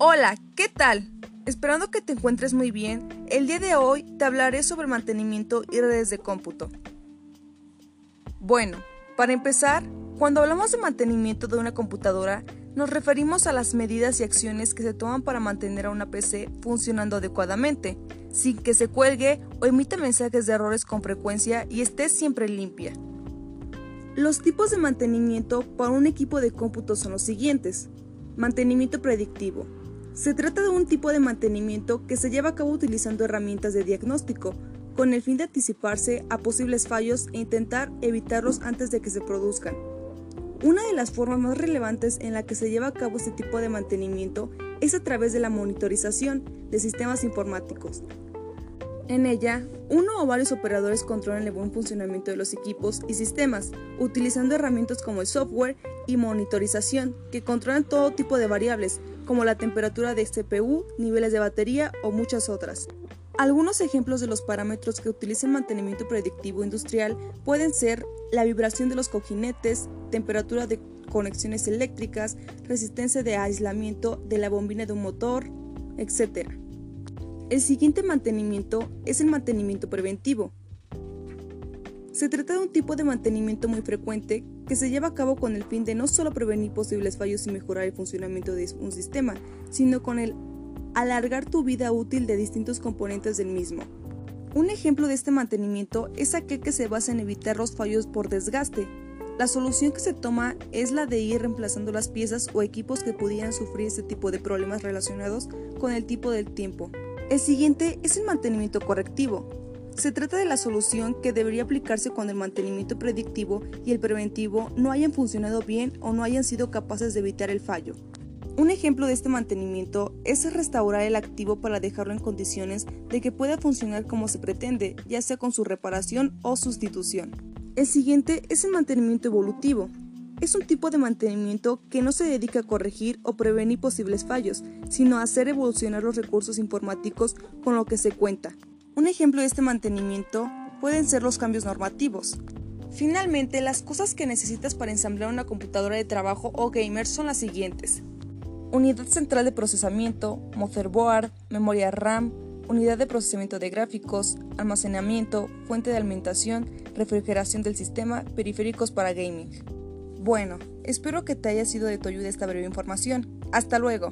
Hola, ¿qué tal? Esperando que te encuentres muy bien, el día de hoy te hablaré sobre mantenimiento y redes de cómputo. Bueno, para empezar, cuando hablamos de mantenimiento de una computadora, nos referimos a las medidas y acciones que se toman para mantener a una PC funcionando adecuadamente, sin que se cuelgue o emita mensajes de errores con frecuencia y esté siempre limpia. Los tipos de mantenimiento para un equipo de cómputo son los siguientes. Mantenimiento predictivo. Se trata de un tipo de mantenimiento que se lleva a cabo utilizando herramientas de diagnóstico, con el fin de anticiparse a posibles fallos e intentar evitarlos antes de que se produzcan. Una de las formas más relevantes en la que se lleva a cabo este tipo de mantenimiento es a través de la monitorización de sistemas informáticos, en ella, uno o varios operadores controlan el buen funcionamiento de los equipos y sistemas, utilizando herramientas como el software y monitorización, que controlan todo tipo de variables, como la temperatura de CPU, niveles de batería o muchas otras. Algunos ejemplos de los parámetros que utiliza el mantenimiento predictivo industrial pueden ser la vibración de los cojinetes, temperatura de conexiones eléctricas, resistencia de aislamiento de la bombina de un motor, etc. El siguiente mantenimiento es el mantenimiento preventivo. Se trata de un tipo de mantenimiento muy frecuente que se lleva a cabo con el fin de no solo prevenir posibles fallos y mejorar el funcionamiento de un sistema, sino con el alargar tu vida útil de distintos componentes del mismo. Un ejemplo de este mantenimiento es aquel que se basa en evitar los fallos por desgaste. La solución que se toma es la de ir reemplazando las piezas o equipos que pudieran sufrir este tipo de problemas relacionados con el tipo del tiempo. El siguiente es el mantenimiento correctivo. Se trata de la solución que debería aplicarse cuando el mantenimiento predictivo y el preventivo no hayan funcionado bien o no hayan sido capaces de evitar el fallo. Un ejemplo de este mantenimiento es restaurar el activo para dejarlo en condiciones de que pueda funcionar como se pretende, ya sea con su reparación o sustitución. El siguiente es el mantenimiento evolutivo. Es un tipo de mantenimiento que no se dedica a corregir o prevenir posibles fallos, sino a hacer evolucionar los recursos informáticos con lo que se cuenta. Un ejemplo de este mantenimiento pueden ser los cambios normativos. Finalmente, las cosas que necesitas para ensamblar una computadora de trabajo o gamer son las siguientes. Unidad central de procesamiento, motherboard, memoria RAM, unidad de procesamiento de gráficos, almacenamiento, fuente de alimentación, refrigeración del sistema, periféricos para gaming. Bueno, espero que te haya sido de tu ayuda esta breve información. Hasta luego.